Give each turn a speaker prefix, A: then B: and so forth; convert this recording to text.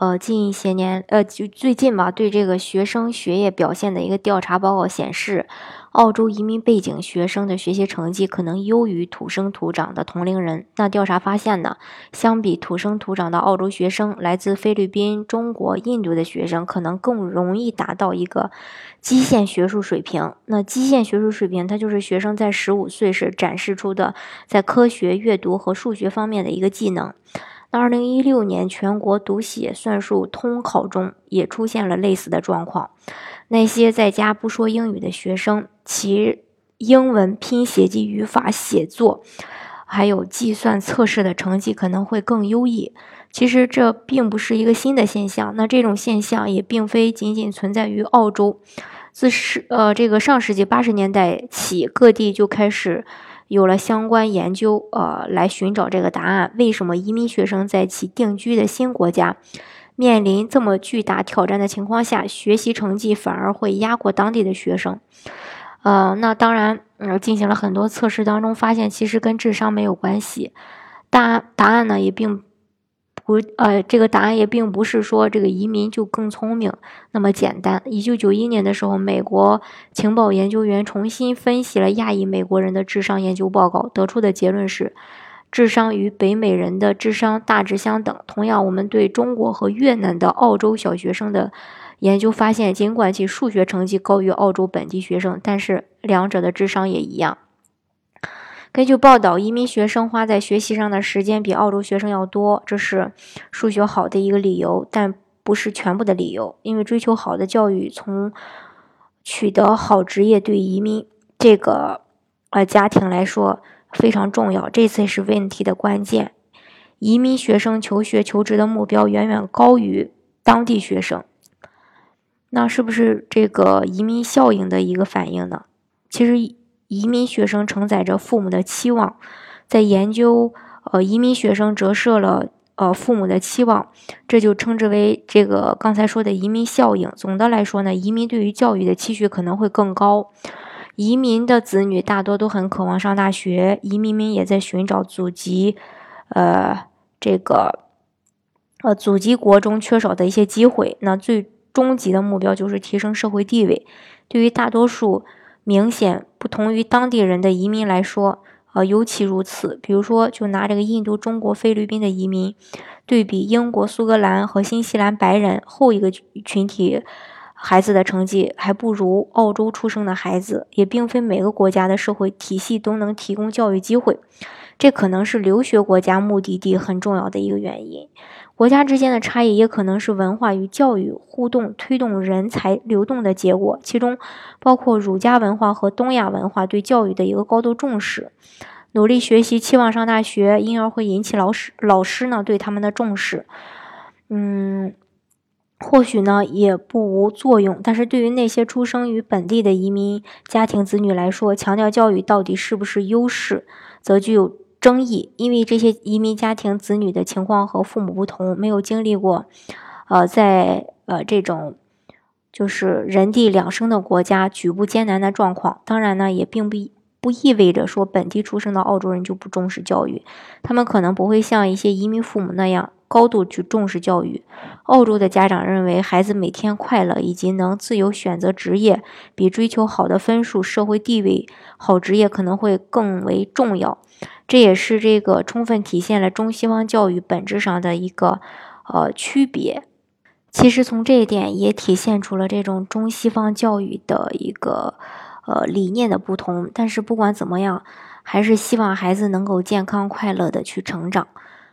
A: 呃，近一些年，呃，就最近吧，对这个学生学业表现的一个调查报告显示，澳洲移民背景学生的学习成绩可能优于土生土长的同龄人。那调查发现呢，相比土生土长的澳洲学生，来自菲律宾、中国、印度的学生可能更容易达到一个基线学术水平。那基线学术水平，它就是学生在十五岁时展示出的在科学、阅读和数学方面的一个技能。那二零一六年全国读写算术通考中也出现了类似的状况。那些在家不说英语的学生，其英文拼写及语法写作，还有计算测试的成绩可能会更优异。其实这并不是一个新的现象。那这种现象也并非仅仅存在于澳洲。自是呃这个上世纪八十年代起，各地就开始。有了相关研究，呃，来寻找这个答案：为什么移民学生在其定居的新国家，面临这么巨大挑战的情况下，学习成绩反而会压过当地的学生？呃，那当然，呃，进行了很多测试当中，发现其实跟智商没有关系。答答案呢，也并。不，呃，这个答案也并不是说这个移民就更聪明那么简单。一九九一年的时候，美国情报研究员重新分析了亚裔美国人的智商研究报告，得出的结论是，智商与北美人的智商大致相等。同样，我们对中国和越南的澳洲小学生的研究发现，尽管其数学成绩高于澳洲本地学生，但是两者的智商也一样。根据报道，移民学生花在学习上的时间比澳洲学生要多，这是数学好的一个理由，但不是全部的理由。因为追求好的教育，从取得好职业，对移民这个呃家庭来说非常重要，这次是问题的关键。移民学生求学求职的目标远远高于当地学生，那是不是这个移民效应的一个反应呢？其实。移民学生承载着父母的期望，在研究，呃，移民学生折射了呃父母的期望，这就称之为这个刚才说的移民效应。总的来说呢，移民对于教育的期许可能会更高。移民的子女大多都很渴望上大学，移民们也在寻找祖籍，呃，这个，呃，祖籍国中缺少的一些机会。那最终极的目标就是提升社会地位。对于大多数。明显不同于当地人的移民来说，呃，尤其如此。比如说，就拿这个印度、中国、菲律宾的移民对比，英国、苏格兰和新西兰白人后一个群体孩子的成绩还不如澳洲出生的孩子。也并非每个国家的社会体系都能提供教育机会，这可能是留学国家目的地很重要的一个原因。国家之间的差异也可能是文化与教育互动推动人才流动的结果，其中包括儒家文化和东亚文化对教育的一个高度重视。努力学习，期望上大学，因而会引起老师老师呢对他们的重视。嗯，或许呢也不无作用。但是对于那些出生于本地的移民家庭子女来说，强调教育到底是不是优势，则具有。争议，因为这些移民家庭子女的情况和父母不同，没有经历过，呃，在呃这种就是人地两生的国家举步艰难的状况。当然呢，也并不不意味着说本地出生的澳洲人就不重视教育，他们可能不会像一些移民父母那样高度去重视教育。澳洲的家长认为，孩子每天快乐以及能自由选择职业，比追求好的分数、社会地位、好职业可能会更为重要。这也是这个充分体现了中西方教育本质上的一个呃区别。其实从这一点也体现出了这种中西方教育的一个呃理念的不同。但是不管怎么样，还是希望孩子能够健康快乐的去成长。